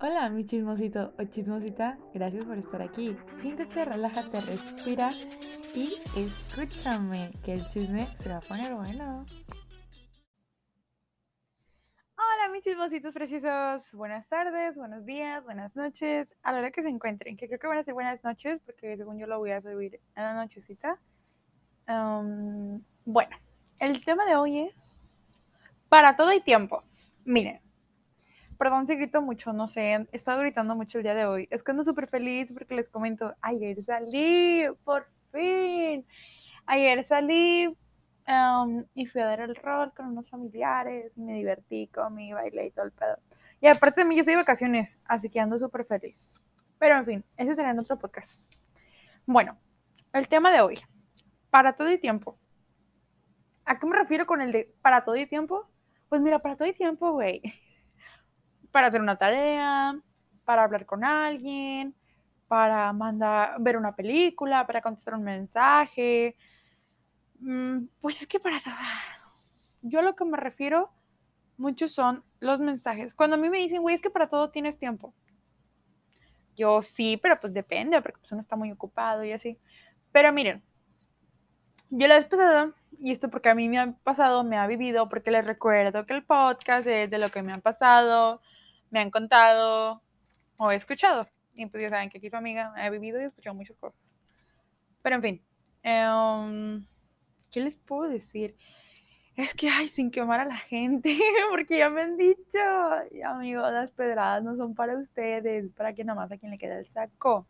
Hola, mi chismosito o chismosita, gracias por estar aquí. Siéntate, relájate, respira y escúchame, que el chisme se va a poner bueno. Hola, mis chismositos preciosos. Buenas tardes, buenos días, buenas noches, a la hora que se encuentren, que creo que van a ser buenas noches, porque según yo lo voy a subir en la nochecita. Um, bueno, el tema de hoy es para todo y tiempo. Miren, perdón si grito mucho, no sé, he estado gritando mucho el día de hoy. Es que ando súper feliz porque les comento, ayer salí, por fin. Ayer salí um, y fui a dar el rol con unos familiares me divertí, comí, bailé y todo el pedo. Y aparte de mí, yo estoy de vacaciones, así que ando súper feliz. Pero en fin, ese será en otro podcast. Bueno, el tema de hoy, para todo y tiempo. ¿A qué me refiero con el de para todo y tiempo? Pues mira, para todo y tiempo, güey. para hacer una tarea, para hablar con alguien, para mandar, ver una película, para contestar un mensaje. Mm, pues es que para todo. Yo a lo que me refiero muchos son los mensajes. Cuando a mí me dicen, güey, es que para todo tienes tiempo. Yo sí, pero pues depende, porque pues uno está muy ocupado y así. Pero miren, yo la vez pasada, y esto porque a mí me ha pasado, me ha vivido, porque les recuerdo que el podcast es de lo que me ha pasado, me han contado o he escuchado. Y pues ya saben que aquí su amiga ha vivido y escuchado muchas cosas. Pero en fin, em, ¿qué les puedo decir? Es que, ay, sin quemar a la gente, porque ya me han dicho, amigo, las pedradas no son para ustedes, es para que nada más a quien le queda el saco.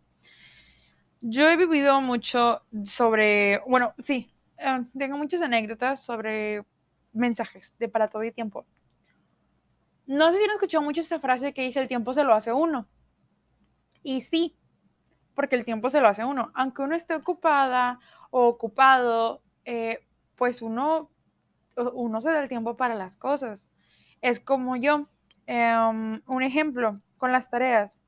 Yo he vivido mucho sobre, bueno, sí, em, tengo muchas anécdotas sobre mensajes de para todo y tiempo. No sé si han escuchado mucho esta frase que dice el tiempo se lo hace uno. Y sí, porque el tiempo se lo hace uno. Aunque uno esté ocupada o ocupado, eh, pues uno, uno se da el tiempo para las cosas. Es como yo, em, un ejemplo, con las tareas.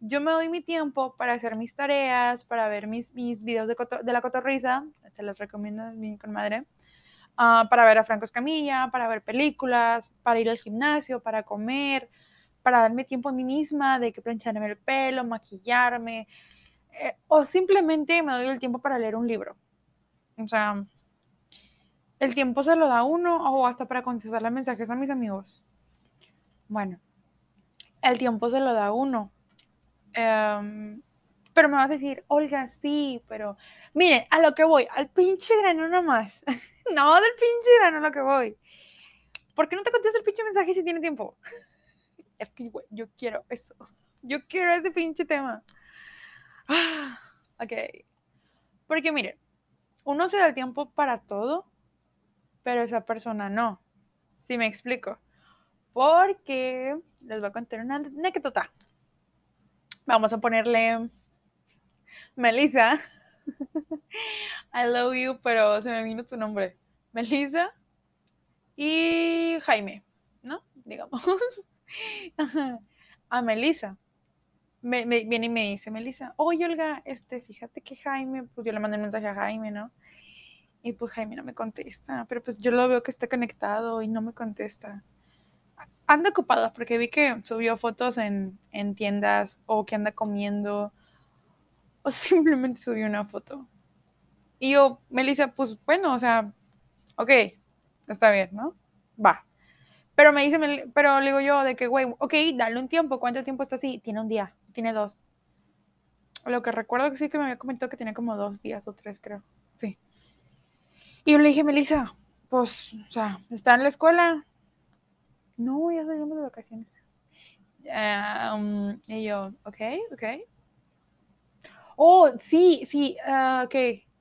Yo me doy mi tiempo para hacer mis tareas, para ver mis, mis videos de, de la cotorriza, se los recomiendo mi con Ah, para ver a Franco Escamilla, para ver películas, para ir al gimnasio, para comer, para darme tiempo a mí misma de que plancharme el pelo, maquillarme, eh, o simplemente me doy el tiempo para leer un libro. O sea, el tiempo se lo da uno o hasta para contestarle mensajes a mis amigos. Bueno, el tiempo se lo da uno. Em, pero me vas a decir, Olga, sí, pero miren, a lo que voy, al pinche grano nomás. no, del pinche grano a lo que voy. ¿Por qué no te contesta el pinche mensaje si tiene tiempo? es que, güey, yo quiero eso. Yo quiero ese pinche tema. Ok. Porque miren, uno se da el tiempo para todo, pero esa persona no. Si me explico. Porque les voy a contar una anécdota. Vamos a ponerle Melissa. I love you, pero se me vino tu nombre. Melissa y Jaime, ¿no? Digamos. A Melissa. Me, viene y me dice, Melissa, oye Olga, este, fíjate que Jaime, pues yo le mandé un mensaje a Jaime, ¿no? Y pues Jaime no me contesta, pero pues yo lo veo que está conectado y no me contesta. Anda ocupado porque vi que subió fotos en, en tiendas o que anda comiendo o simplemente subió una foto. Y yo, Melissa, pues bueno, o sea, ok, está bien, ¿no? Va. Pero me dice, pero le digo yo de que, güey, ok, dale un tiempo. ¿Cuánto tiempo está así? Tiene un día, tiene dos. Lo que recuerdo que sí que me había comentado que tenía como dos días o tres, creo. Sí. Y yo le dije, Melissa, pues, o sea, ¿está en la escuela? No, ya salimos de vacaciones. Um, y yo, ok, ok. Oh, sí, sí, uh, ok.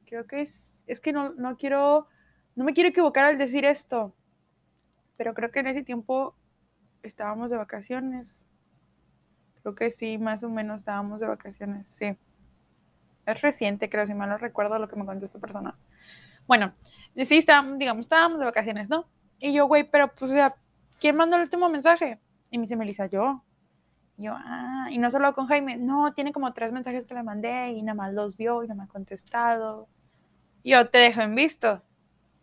Creo que es, es que no, no quiero, no me quiero equivocar al decir esto, pero creo que en ese tiempo estábamos de vacaciones. Creo que sí, más o menos estábamos de vacaciones, sí. Es reciente, creo, si mal no recuerdo lo que me contó esta persona. Bueno, sí, estábamos, digamos, estábamos de vacaciones, ¿no? Y yo, güey, pero pues, o sea, ¿quién mandó el último mensaje? Y me dice Melissa, yo. Yo, ah, y no solo con Jaime, no, tiene como tres mensajes que le mandé y nada más los vio y no me ha contestado. Yo, te dejo en visto.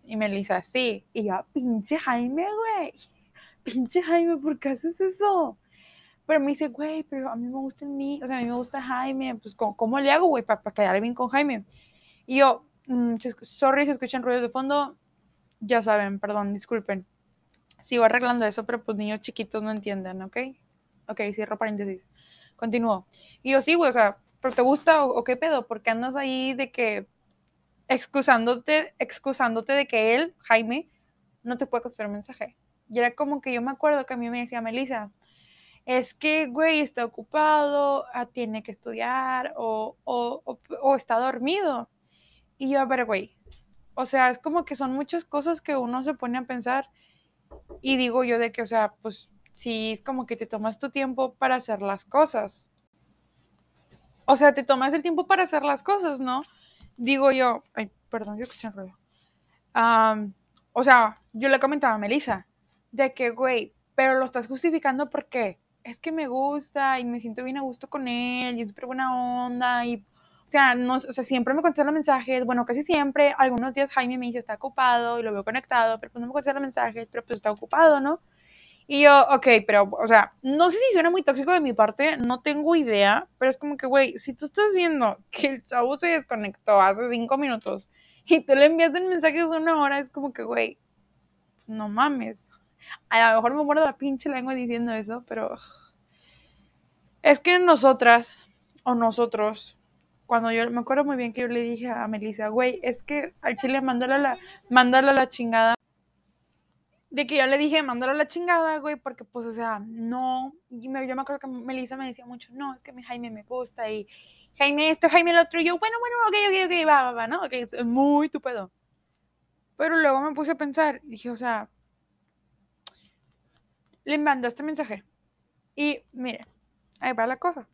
Y Melissa, sí. Y yo, pinche Jaime, güey. Pinche Jaime, ¿por qué haces eso? Pero me dice, güey, pero a mí me gusta ni, o sea, a mí me gusta Jaime, pues, ¿cómo, le hago, güey, para, quedar bien con Jaime? Y yo, mm, sorry si escuchan ruidos de fondo, ya saben, perdón, disculpen. Sigo arreglando eso, pero pues niños chiquitos no entienden, ¿ok? Ok, cierro paréntesis. Continúo. Y yo sí, güey, o sea, ¿pero te gusta o, qué pedo? Porque andas ahí de que excusándote, excusándote de que él, Jaime, no te puede contestar un mensaje. Y era como que yo me acuerdo que a mí me decía Melissa, es que, güey, está ocupado, ah, tiene que estudiar o, o, o, está dormido. Y yo, ver, güey, o sea, es como que son muchas cosas que uno se pone a pensar y digo yo de que, o sea, pues sí, es como que te tomas tu tiempo para hacer las cosas. O sea, te tomas el tiempo para hacer las cosas, ¿no? Digo yo, ay, perdón si escuchan ruido. o sea, yo le comentaba a Melissa de que, güey, pero lo estás justificando porque es que me gusta y me siento bien a gusto con él y es súper buena onda y, o sea, no, o sea, siempre me contesta los mensajes, bueno, casi siempre, algunos días Jaime me dice está ocupado y lo veo conectado, pero pues no me contesta los mensajes, pero pues está ocupado, ¿no? Y yo, ok, pero, o sea, no sé si suena muy tóxico de mi parte, no tengo idea, pero es como que, güey, si tú estás viendo que el chavo se desconectó hace cinco minutos y tú le envías un mensaje una hora, es como que, güey, no mames. A lo mejor me muero la pinche lengua diciendo eso, pero es que nosotras o nosotros, cuando yo me acuerdo muy bien que yo le dije a Melissa, güey, es que al chile mándale la, mándale la chingada de que yo le dije, mándalo a la chingada, güey, porque pues, o sea, no, yo me, acuerdo que Melissa me decía mucho, no, es que mi Jaime me gusta, y Jaime esto, Jaime el otro, y yo, bueno, bueno, ok, ok, ok, va, va, ¿no? Ok, es muy tu pedo. Pero luego me puse a pensar, dije, o sea, le mandaste mensaje, y mire, ahí va la cosa.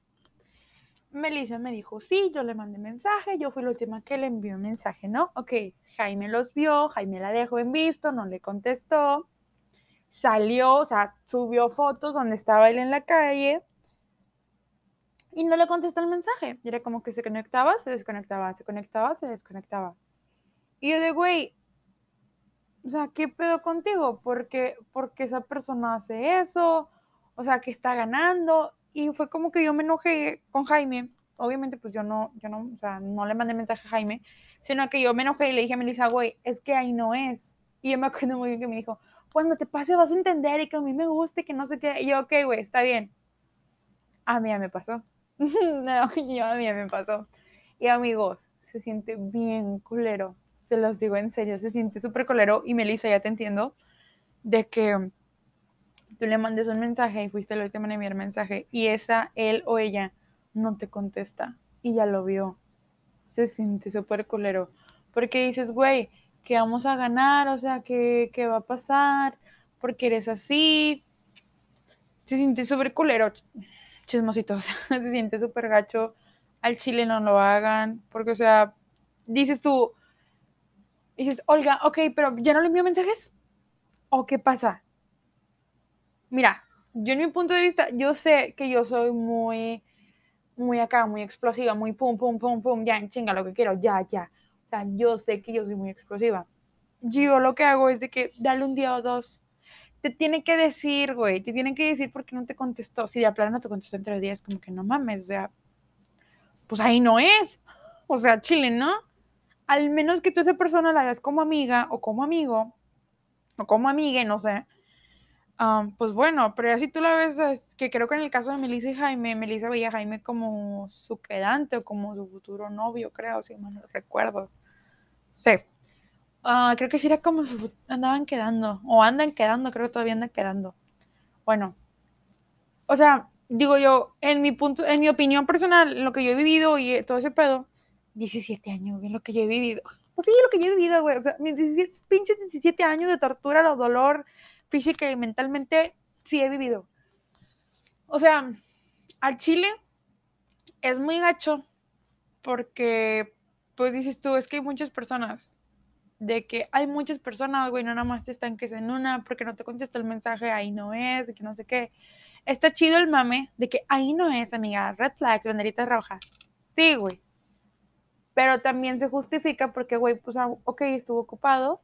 Melissa me dijo, sí, yo le mandé mensaje, yo fui la última que le envió mensaje, ¿no? Ok, Jaime los vio, Jaime la dejó en visto, no le contestó, salió, o sea, subió fotos donde estaba él en la calle y no le contestó el mensaje. Y era como que se conectaba, se desconectaba, se conectaba, se desconectaba. Y yo de, güey, o sea, ¿qué pedo contigo? Porque, porque esa persona hace eso, o sea, que está ganando y fue como que yo me enojé con Jaime. Obviamente, pues yo no, yo no, o sea, no le mandé mensaje a Jaime, sino que yo me enojé y le dije a Melissa, güey, es que ahí no es. Y yo me acuerdo muy bien que me dijo, cuando te pase vas a entender y que a mí me guste, que no sé qué. Y yo, ok, güey, está bien. A mí ya me pasó. no, yo a mí ya me pasó. Y amigos, se siente bien culero. Se los digo en serio, se siente súper culero. Y Melissa, ya te entiendo, de que tú le mandes un mensaje y fuiste la última en enviar mensaje y esa, él o ella, no te contesta y ya lo vio. Se siente súper culero. Porque dices, güey, que vamos a ganar, o sea, ¿qué, qué va a pasar? Porque eres así. Se siente súper culero, chismositos. se siente súper gacho. Al chile no lo hagan. Porque, o sea, dices tú, dices, Olga, ok, pero ¿ya no le envío mensajes? ¿O qué pasa? Mira, yo en mi punto de vista, yo sé que yo soy muy, muy acá, muy explosiva, muy pum, pum, pum, pum, ya, en chinga lo que quiero, ya, ya. O sea, yo sé que yo soy muy explosiva. Yo lo que hago es de que dale un día o dos. Te tiene que decir, güey, te tiene que decir por qué no te contestó. Si de plano no te contestó entre los días, como que no mames, o sea, pues ahí no es. O sea, chile, ¿no? Al menos que tú esa persona la veas como amiga o como amigo, o como amiga, no sé pues bueno, pero así tú la ves, que creo que en el caso de Melissa y Jaime, Melissa veía a Jaime como su quedante o como su futuro novio, creo, si mal no recuerdo. Sí. Ah, creo que sí era como su, andaban quedando, o andan quedando, creo que todavía andan quedando. Bueno, o sea, digo yo, en mi punto, en mi opinión personal, lo que yo he vivido y todo ese pedo, 17 años, lo que yo he vivido. Pues sí, lo que yo he vivido, güey, o sea, mis 17, pinches 17 años de tortura, o dolor, física y mentalmente sí he vivido. O sea, al chile es muy gacho porque, pues dices tú, es que hay muchas personas, de que hay muchas personas, güey, no nada más te están que en una porque no te contesta el mensaje, ahí no es, que no sé qué. Está chido el mame de que ahí no es, amiga, red flags, banderitas rojas. Sí, güey. Pero también se justifica porque, güey, pues, ah, ok, estuvo ocupado,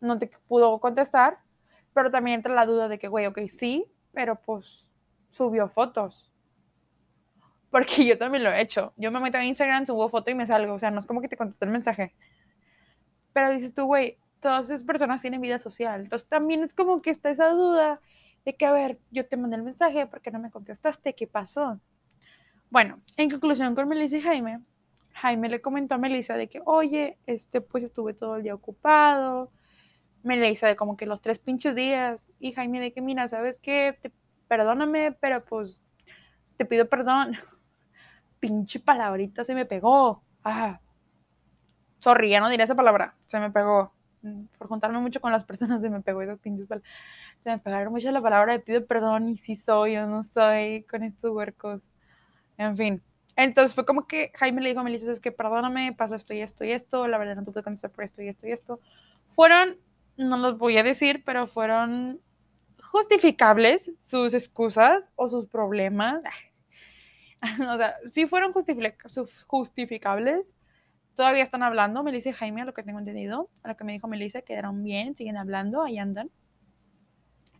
no te pudo contestar, pero también entra la duda de que, güey, ok, sí, pero pues subió fotos. Porque yo también lo he hecho. Yo me meto a Instagram, subo foto y me salgo. O sea, no es como que te contesté el mensaje. Pero dices tú, güey, todas esas personas tienen vida social. Entonces también es como que está esa duda de que, a ver, yo te mandé el mensaje, ¿por qué no me contestaste? ¿Qué pasó? Bueno, en conclusión con Melissa y Jaime, Jaime le comentó a Melissa de que, oye, este, pues estuve todo el día ocupado. Melissa de como que los tres pinches días. Y Jaime de que, mira, ¿sabes qué? perdóname, pero pues te pido perdón. Pinche palabrita se me pegó. Ah. Sorry, no diré esa palabra. Se me pegó. Mm, por juntarme mucho con las personas se me pegó esas pinches palabras. Se me pegaron mucho la palabra de pido perdón y si soy o no soy con estos huercos. En fin. Entonces fue como que Jaime le dijo a Melissa, es que perdóname, pasó esto y esto y esto, la verdad no tuve que contestar por esto y esto y esto. Fueron, no los voy a decir, pero fueron justificables sus excusas o sus problemas. o sea, sí fueron justificables. Todavía están hablando, Melissa y Jaime, a lo que tengo entendido, a lo que me dijo Melissa, quedaron bien, siguen hablando, ahí andan.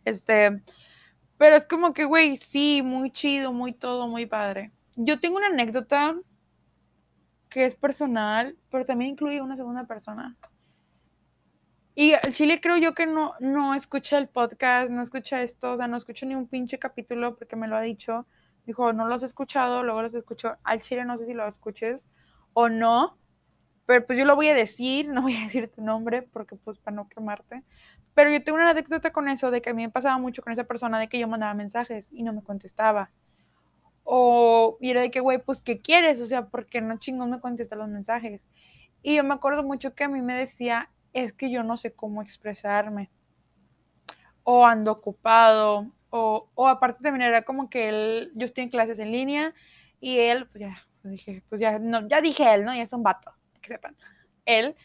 Este, pero es como que, güey, sí, muy chido, muy todo, muy padre. Yo tengo una anécdota que es personal, pero también incluye una segunda persona. Y el Chile creo yo que no, no escucha el podcast, no escucha esto, o sea, no escucho ni un pinche capítulo porque me lo ha dicho. Dijo, no los he escuchado, luego los escucho. Al Chile no sé si lo escuches o no, pero pues yo lo voy a decir, no voy a decir tu nombre porque pues para no quemarte. Pero yo tengo una anécdota con eso, de que a mí me pasaba mucho con esa persona de que yo mandaba mensajes y no me contestaba. O, y era de que, güey, pues, ¿qué quieres? O sea, ¿por qué no chingón me contesta los mensajes? Y yo me acuerdo mucho que a mí me decía, es que yo no sé cómo expresarme. O ando ocupado. O, o aparte también era como que él, yo estoy en clases en línea y él, pues ya, pues dije, pues ya, no, ya dije él, ¿no? Ya es un vato, que sepan. Él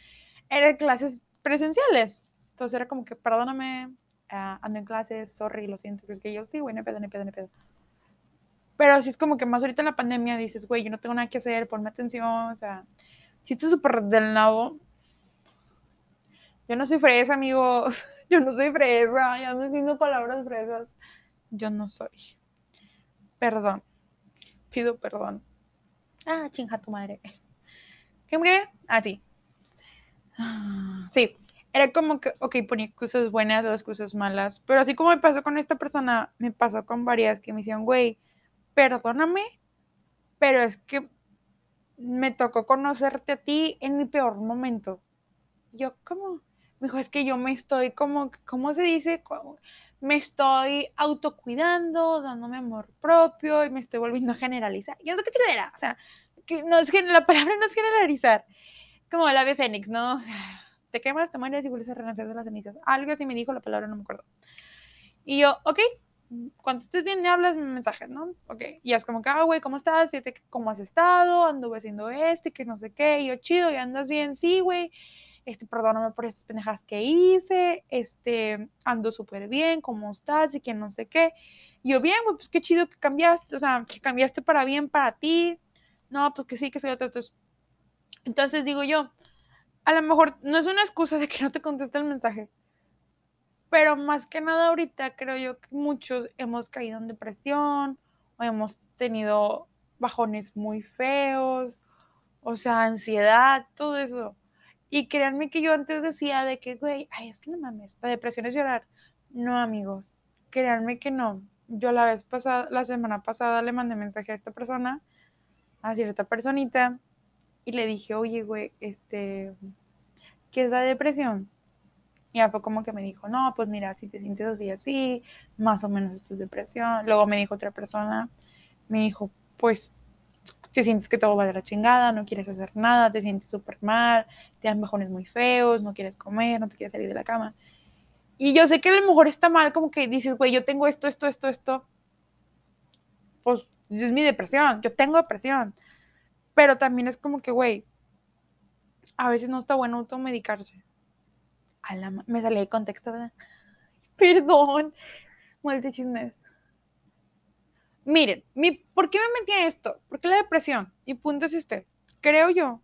era en clases presenciales. Entonces era como que, perdóname, uh, ando en clases, sorry, lo siento. Es que yo, sí, güey, no pedo, no pedo, no pedo. Pero así es como que más ahorita en la pandemia dices, güey, yo no tengo nada que hacer, ponme atención, o sea, si estás súper del nabo. Yo no soy fresa, amigos. Yo no soy fresa, ya no entiendo palabras fresas. Yo no soy. Perdón. Pido perdón. Ah, chinga tu madre. ¿Qué? ¿Qué? Ah, sí. Sí, era como que, ok, ponía excusas buenas o excusas malas, pero así como me pasó con esta persona, me pasó con varias que me decían, güey, perdóname, pero es que me tocó conocerte a ti en mi peor momento. Yo, ¿cómo? Me dijo, es que yo me estoy como, ¿cómo se dice? Me estoy autocuidando, dándome amor propio y me estoy volviendo a generalizar. Y es que chingadera, o sea, que no es la palabra no es generalizar, como el ave fénix, ¿no? O sea, te quemas, te mueres y vuelves a renacer de las cenizas. Algo así me dijo la palabra, no me acuerdo. Y yo, ok, cuando estés bien me hablas mensaje, ¿no? Ok, y es como que, ah, güey, ¿cómo estás? Fíjate cómo has estado, anduve haciendo esto y que no sé qué, y yo, chido, ¿y andas bien? Sí, güey, este, perdóname por esas pendejas que hice, este, ando súper bien, ¿cómo estás? Y que no sé qué. Y yo, bien, pues qué chido que cambiaste, o sea, que cambiaste para bien para ti. No, pues que sí, que soy otro. Entonces, entonces digo yo, a lo mejor no es una excusa de que no te conteste el mensaje, pero más que nada ahorita creo yo que muchos hemos caído en depresión hemos tenido bajones muy feos, o sea, ansiedad, todo eso. Y créanme que yo antes decía de que, güey, ay, es que no mames, la depresión es llorar. No, amigos, créanme que no. Yo la vez pasada, la semana pasada le mandé mensaje a esta persona, a cierta personita, y le dije, oye, güey, este, ¿qué es la depresión? Y ya fue como que me dijo, no, pues mira, si te sientes así, así, más o menos esto es depresión. Luego me dijo otra persona, me dijo, pues te sientes que todo va de la chingada, no quieres hacer nada, te sientes súper mal, te dan bajones muy feos, no quieres comer, no te quieres salir de la cama. Y yo sé que a lo mejor está mal, como que dices, güey, yo tengo esto, esto, esto, esto. Pues es mi depresión, yo tengo depresión. Pero también es como que, güey, a veces no está bueno automedicarse me salí de contexto, ¿verdad? Perdón. Muerte chismes. Miren, mi, ¿por qué me metí esto? Porque la depresión. Y punto es este. Creo yo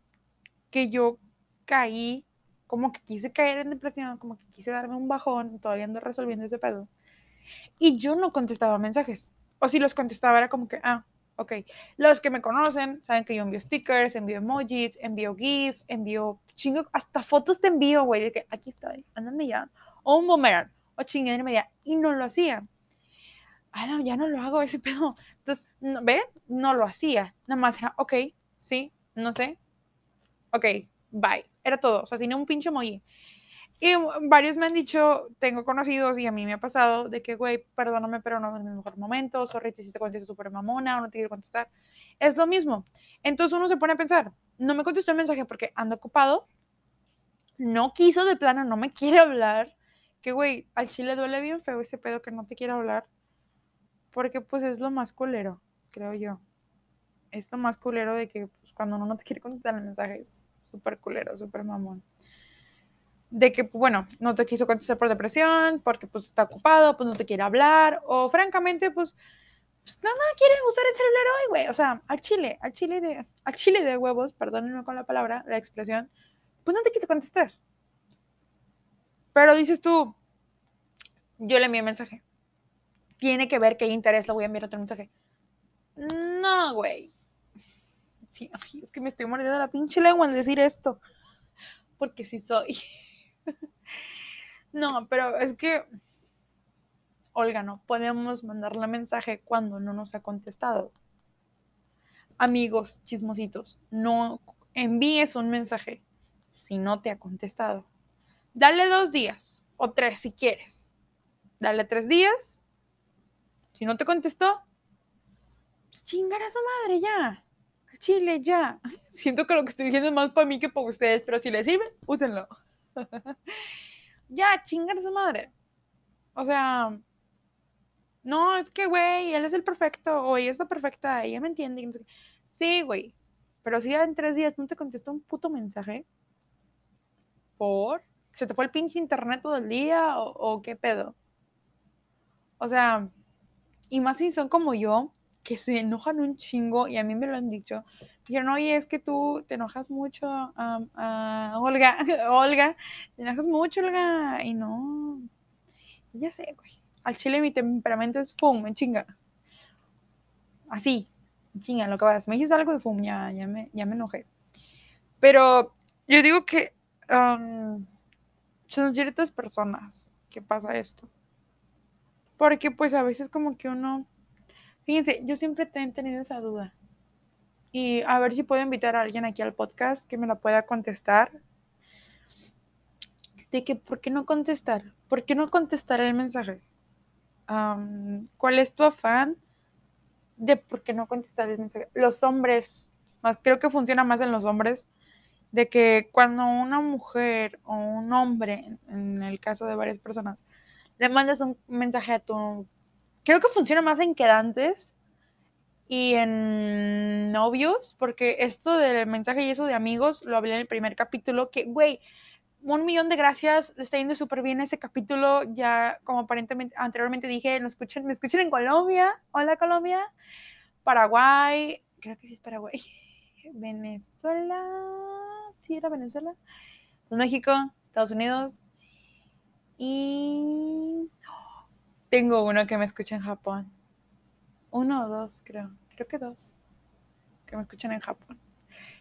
que yo caí, como que quise caer en depresión, como que quise darme un bajón, todavía ando resolviendo ese pedo. Y yo no contestaba mensajes. O si los contestaba era como que, ah, ok. Los que me conocen saben que yo envío stickers, envío emojis, envío GIF, envío chingo, hasta fotos te envío, güey, de que aquí estoy, ándame ya. O un boomerang, o chingue media. Y no lo hacía. Ah, no, ya no lo hago ese pedo. Entonces, ¿ven? No lo hacía. Nada más era, ok, sí, no sé. Ok, bye. Era todo. O sea, sin un pinche emoji. Y varios me han dicho, tengo conocidos y a mí me ha pasado de que, güey, perdóname, pero no es mi mejor momento, sorry te contesto súper mamona o no te quiero contestar. Es lo mismo. Entonces uno se pone a pensar, no me contestó el mensaje porque ando ocupado, no quiso de plano, no me quiere hablar, que, güey, al chile duele bien feo ese pedo que no te quiere hablar, porque pues es lo más culero, creo yo. Es lo más culero de que pues, cuando uno no te quiere contestar el mensaje es súper culero, súper mamón de que, bueno, no te quiso contestar por depresión, porque pues está ocupado, pues no te quiere hablar, o francamente, pues, pues nada, quiere usar el celular hoy, güey. O sea, al chile, al chile de, al chile de huevos, perdónenme con la palabra, la expresión, pues no te quiso contestar. Pero dices tú, yo le envié mensaje. Tiene que ver qué interés le voy a enviar otro mensaje. No, güey. Sí, es que me estoy mordiendo la pinche lengua al decir esto. Porque sí soy. no, pero es que, Olga, no podemos mandarle mensaje cuando no nos ha contestado. Amigos chismositos, no envíes un mensaje si no te ha contestado. Dale dos días o tres si quieres. Dale tres días. Si no te contestó, pues chingar a su madre ya. Chile ya. Siento que lo que estoy diciendo es más para mí que para ustedes, pero si les sirve, úsenlo. ya, chingar esa madre. O sea, no, es que, güey, él es el perfecto, o ella está perfecta, ella me entiende. Sí, güey, pero si en tres días no te contestó un puto mensaje, ¿por? ¿Se te fue el pinche internet todo el día o qué pedo? O sea, y más si son como yo, que se enojan un chingo, y a mí me lo han dicho, Dijeron, oye, es que tú te enojas mucho, Olga, Olga, te enojas mucho, Olga, y no, ya sé, güey, al chile mi temperamento es fum, en chinga, así, chinga, lo que vas, me dices algo de fum, ya, ya, me, ya me enojé, pero yo digo que son ciertas personas que pasa esto, porque pues a veces como que uno, fíjense, yo siempre he tenido esa duda, y a ver si puedo invitar a alguien aquí al podcast que me la pueda contestar. De que, ¿por qué no contestar? ¿Por qué no contestar el mensaje? ¿Cuál es tu afán de por qué no contestar el mensaje? Los hombres, más, creo que funciona más en los hombres, de que cuando una mujer o un hombre, en el caso de varias personas, le mandas un mensaje a tu... Creo que funciona más en quedantes y en novios, porque esto del mensaje y eso de amigos lo hablé en el primer capítulo, que, güey, un millón de gracias, está yendo súper bien ese capítulo, ya como aparentemente anteriormente dije, me escuchan, me escuchan en Colombia, hola Colombia, Paraguay, creo que sí es Paraguay, Venezuela, sí era Venezuela, México, Estados Unidos, y tengo uno que me escucha en Japón, uno o dos creo creo que dos, que me escuchan en Japón.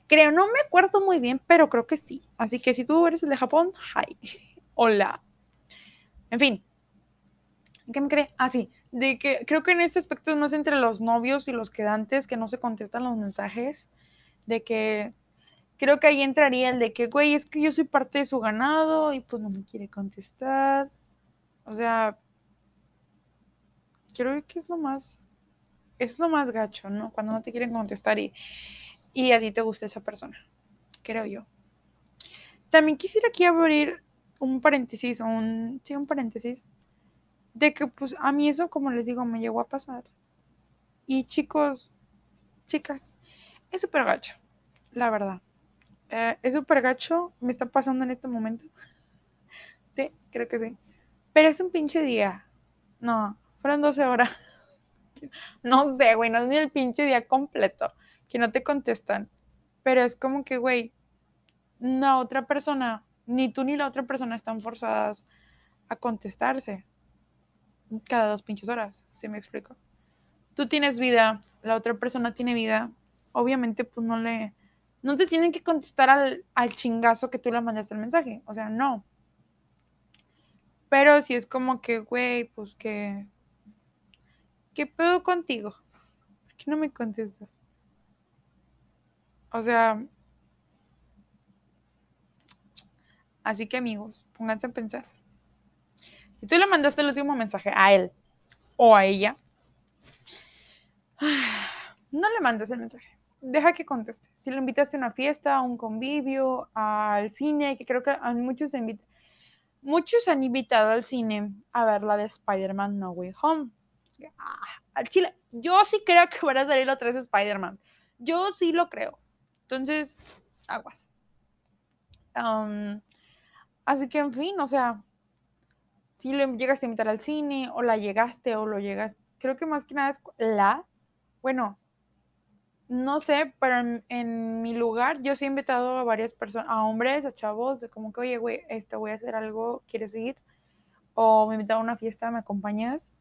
Creo, no me acuerdo muy bien, pero creo que sí. Así que si tú eres el de Japón, hi, hola. En fin, ¿qué me cree? Ah, sí, de que creo que en este aspecto no es entre los novios y los quedantes que no se contestan los mensajes, de que creo que ahí entraría el de que, güey, es que yo soy parte de su ganado y pues no me quiere contestar. O sea, creo que es lo más es lo más gacho, ¿no? Cuando no te quieren contestar y, y a ti te gusta esa persona, creo yo. También quisiera aquí abrir un paréntesis, un, sí, un paréntesis, de que pues a mí eso, como les digo, me llegó a pasar. Y chicos, chicas, es súper gacho, la verdad. Eh, es súper gacho, me está pasando en este momento. sí, creo que sí. Pero es un pinche día. No, fueron 12 horas. no sé, güey, no es ni el pinche día completo que no te contestan. Pero es como que, güey, la otra persona, ni tú ni la otra persona están forzadas a contestarse cada dos pinches horas, ¿sí me explico? tú tienes vida, la otra persona tiene vida, obviamente pues no le, no te tienen que contestar al, al chingazo que tú le mandaste el mensaje, o sea, no. Pero si es como que, güey, pues que, ¿qué pedo contigo? ¿Por qué no me contestas? O sea, así que amigos, pónganse a pensar. Si tú le mandaste el último mensaje a él o a ella, no le mandes el mensaje. Deja que conteste. Si lo invitaste a una fiesta, a un convivio, al cine, que creo que muchos invitan. Muchos han invitado al cine a ver la de Spider-Man No Way Home. Ah, chile, yo sí creo que van a salir los tres Spider-Man. Yo sí lo creo. Entonces, aguas. así que, en fin, o sea, si le llegaste a invitar al cine, o la llegaste, o lo llegaste, creo que más que nada es la, bueno, no sé, pero en, mi lugar yo sí he invitado a varias personas, a hombres, a chavos, de como que, oye, güey, este, voy a hacer algo, ¿quieres ir? O me invitado a una fiesta, ¿me acompañas?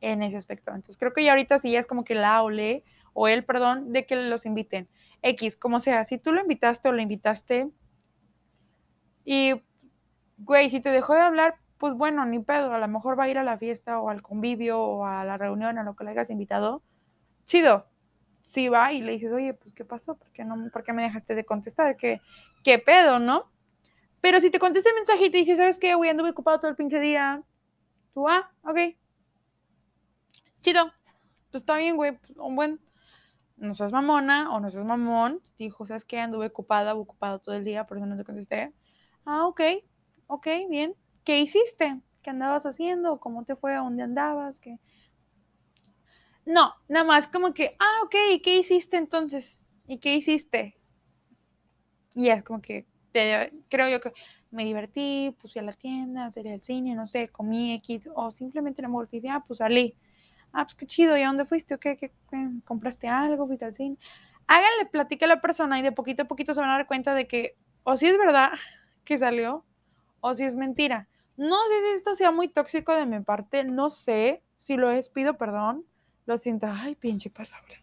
En ese aspecto. Entonces creo que ya ahorita sí ya es como que la o le, o él, perdón, de que los inviten. X, como sea, si tú lo invitaste o lo invitaste y, güey, si te dejó de hablar, pues bueno, ni pedo, a lo mejor va a ir a la fiesta o al convivio o a la reunión, a lo que le hayas invitado. Chido, si va y le dices, oye, pues, ¿qué pasó? ¿Por qué, no, por qué me dejaste de contestar? ¿Qué, ¿Qué pedo, no? Pero si te contesta el mensaje y te dice, ¿sabes qué? Güey, anduve ocupado todo el pinche día. Tú, ah, ok. Chido. Pues está bien, güey. Pues, un buen. No seas mamona o no seas mamón. Dijo, ¿sabes qué? Anduve ocupada, ocupado todo el día, por eso no te contesté. Ah, ok. Ok, bien. ¿Qué hiciste? ¿Qué andabas haciendo? ¿Cómo te fue? ¿A dónde andabas? ¿Qué? No, nada más como que, ah, ok, ¿y qué hiciste entonces? ¿Y qué hiciste? Y es como que, creo yo que me divertí, puse a la tienda, salí al cine, no sé, comí X, o simplemente la mujer dice, ah, pues salí. Ah, pues qué chido, ¿y a dónde fuiste? ¿O qué, compraste algo? ¿Fuiste al cine? Háganle, platique a la persona y de poquito a poquito se van a dar cuenta de que o si es verdad que salió, o si es mentira. No sé si esto sea muy tóxico de mi parte, no sé, si lo es, pido perdón lo siento, ay, pinche palabra.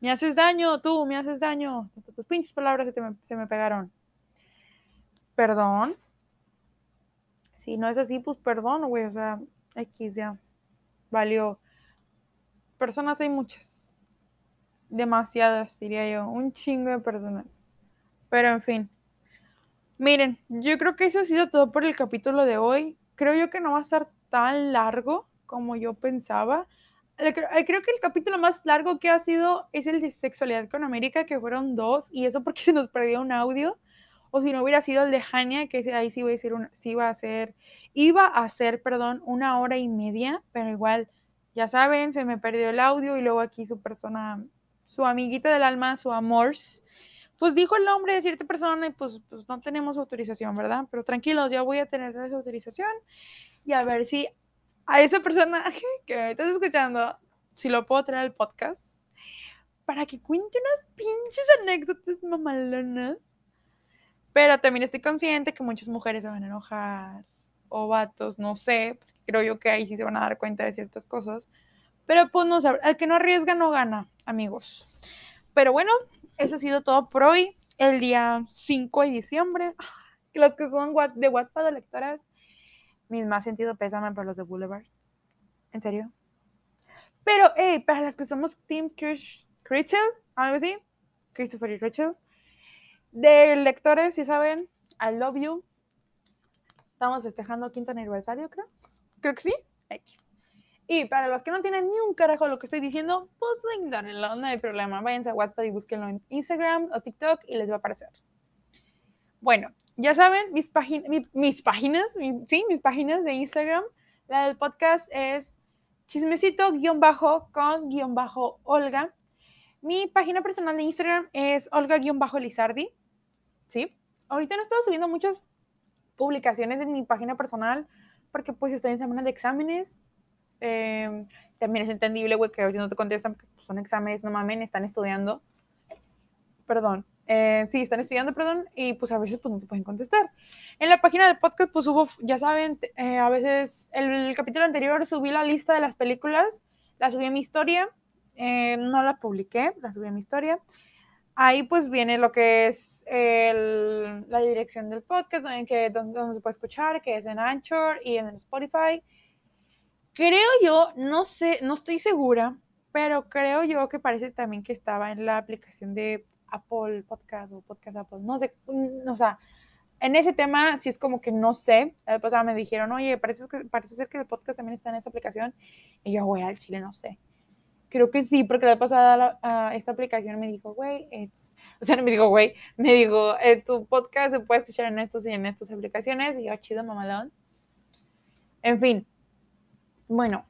Me haces daño, tú, me haces daño. Tus pinches palabras se, me, se me pegaron. Perdón. Si no es así, pues perdón, güey. O sea, X ya. Valió. Personas hay muchas. Demasiadas, diría yo. Un chingo de personas. Pero en fin. Miren, yo creo que eso ha sido todo por el capítulo de hoy. Creo yo que no va a ser tan largo como yo pensaba. Eh, creo que el capítulo más largo que ha sido es el de Sexualidad con América, que fueron dos, y eso porque se nos perdió un audio. O si no hubiera sido el de Hania, que ahí sí voy a decir, sí iba a ser, iba a ser, perdón, una hora y media, pero igual, ya saben, se me perdió el audio y luego aquí su persona, su amiguita del alma, su amor, pues dijo el nombre de cierta persona y pues, pues no tenemos autorización, ¿verdad? Pero tranquilos, ya voy a tener esa autorización y a ver si a ese personaje que me estás escuchando, si lo puedo traer al podcast, para que cuente unas pinches anécdotas mamalonas. Pero también estoy consciente que muchas mujeres se van a enojar, o vatos, no sé, creo yo que ahí sí se van a dar cuenta de ciertas cosas. Pero pues no sé, el que no arriesga no gana, amigos. Pero bueno, eso ha sido todo por hoy, el día 5 de diciembre. Los que son de WhatsApp lectoras, mis más sentido pésame por los de Boulevard. ¿En serio? Pero, hey, para las que somos Team Rachel, algo así, Christopher y Rachel, de lectores, si saben, I love you. Estamos festejando quinto aniversario, creo. Creo que sí. X. Y para los que no tienen ni un carajo lo que estoy diciendo, pues ignórenlo, no hay problema. Váyanse a WhatsApp y búsquenlo en Instagram o TikTok y les va a aparecer. Bueno, ya saben, mis, mis páginas, sí, mis páginas de Instagram. La del podcast es chismecito guion bajo con guion bajo Olga. Mi página personal de Instagram es Olga guion bajo Lizardi. Sí. Ahorita no he estado subiendo muchas publicaciones en mi página personal porque pues estoy en semana de exámenes. Em, también es entendible, güey, que a no te contestan porque pues, son exámenes, no mamen, están estudiando. Perdón. Eh, sí, están estudiando, perdón, y pues a veces pues no te pueden contestar. En la página del podcast pues hubo, ya saben, eh, a veces el, capítulo anterior subí la lista de las películas La subí a mi historia, eh, no la publiqué, la subí a mi historia. Ahí pues viene lo que es la dirección del podcast, donde, que, donde, se puede escuchar, que es en Anchor y en Spotify. Creo yo, no sé, no estoy segura, pero creo yo que parece también que estaba en la aplicación de Apple Podcast o Podcast Apple, no sé, o sea, en ese tema sí es como que no sé. La vez pasada me dijeron, oye, parece, parece ser que el podcast también está en esa aplicación. Y yo, güey, al chile no sé. Creo que sí, porque la vez pasada a esta aplicación me dijo, güey, o sea, no me dijo, güey, me dijo, eh, tu podcast se puede escuchar en estos y en estas aplicaciones. Y yo, chido, mamalón. En fin, bueno,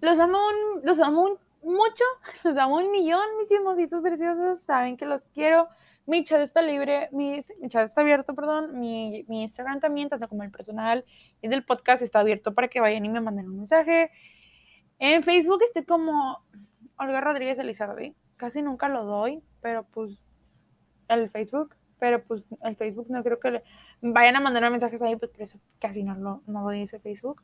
los amo, los amo mucho, los amo un millón, mis hermositos preciosos. Saben que los quiero. Mi chat está libre, mi, chat está abierto, perdón. Mi, mi, Instagram también, tanto como el personal y del podcast, está abierto para que vayan y me manden un mensaje. En Facebook estoy como Olga Rodríguez Elizardi. Casi nunca lo doy, pero pues el Facebook, pero pues el Facebook no creo que vayan a mandar mensajes ahí, pues por eso casi no lo, no lo dice Facebook.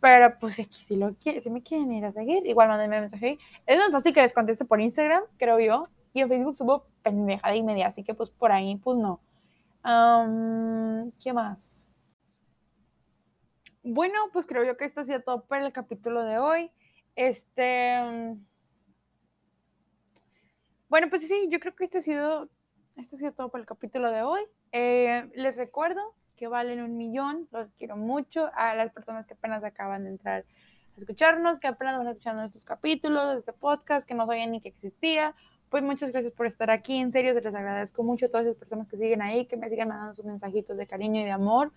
Pero pues aquí si, lo si me quieren ir a seguir, igual mándenme un mensaje. Es más fácil que les conteste por Instagram, creo yo. Y en Facebook subo pendejada y media, así que pues por ahí pues no. ¿Qué más? Bueno, pues creo yo que esto ha sido todo para el capítulo de hoy. Este. Bueno, pues sí, yo creo que esto ha sido, esto ha sido todo para el capítulo de hoy. Eh, les recuerdo que valen un millón. Los quiero mucho. A las personas que apenas acaban de entrar a escucharnos, que apenas van escuchando estos capítulos, este podcast, que no sabían ni que existía. Pues muchas gracias por estar aquí. En serio, se les agradezco mucho a todas esas personas que siguen ahí, que me siguen mandando sus mensajitos de cariño y de amor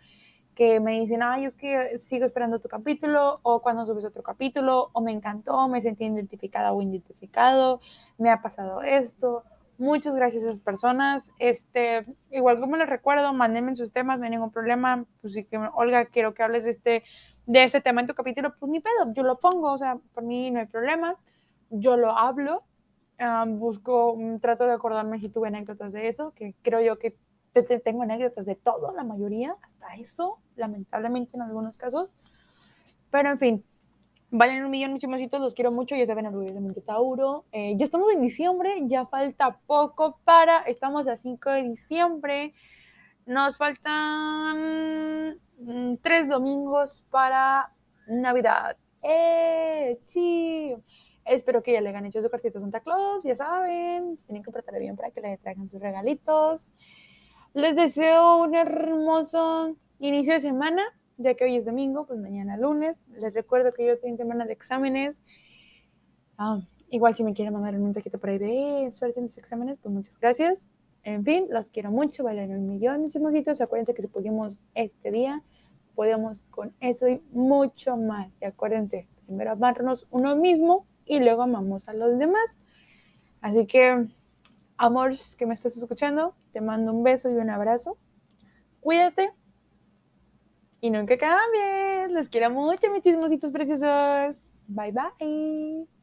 que me dicen, ay, es que sigo esperando tu capítulo, o cuando subes otro capítulo, o me encantó, me sentí identificada o identificado, me ha pasado esto, Muchas gracias a esas personas. Este, igual como les recuerdo, mándenme sus temas, no hay ningún problema. Pues que, Olga, quiero que hables de este, de este tema en tu capítulo, pues ni pedo, yo lo pongo, o sea, por mí no hay problema. Yo lo hablo, busco, mm, trato de acordarme si tuve anécdotas de eso, que creo yo que tengo anécdotas de todo, la mayoría, hasta eso, lamentablemente en algunos casos. Pero en fin, Valen un millón, mis los quiero mucho, ya saben, orgullosamente Tauro. Eh, ya estamos en diciembre, ya falta poco para, estamos a 5 de diciembre, nos faltan mm, tres domingos para Navidad. ¡Eh! ¡Sí! Espero que ya le hayan hecho su cartita a Santa Claus, ya saben, tienen que apretar bien para que le traigan sus regalitos. Les deseo un hermoso inicio de semana ya que hoy es domingo, pues mañana lunes. Les recuerdo que yo estoy en semana de exámenes. Ah, igual si me quieren mandar un mensajito por ahí de eh, suerte en mis exámenes, pues muchas gracias. En fin, los quiero mucho, valen un millón, mis hermositos. Acuérdense que si pudimos este día, podemos con eso y mucho más. Y acuérdense, primero amarnos uno mismo y luego amamos a los demás. Así que, amores que me estás escuchando, te mando un beso y un abrazo. Cuídate y nunca cambien. Les quiero mucho, mis chismositos preciosos. Bye bye.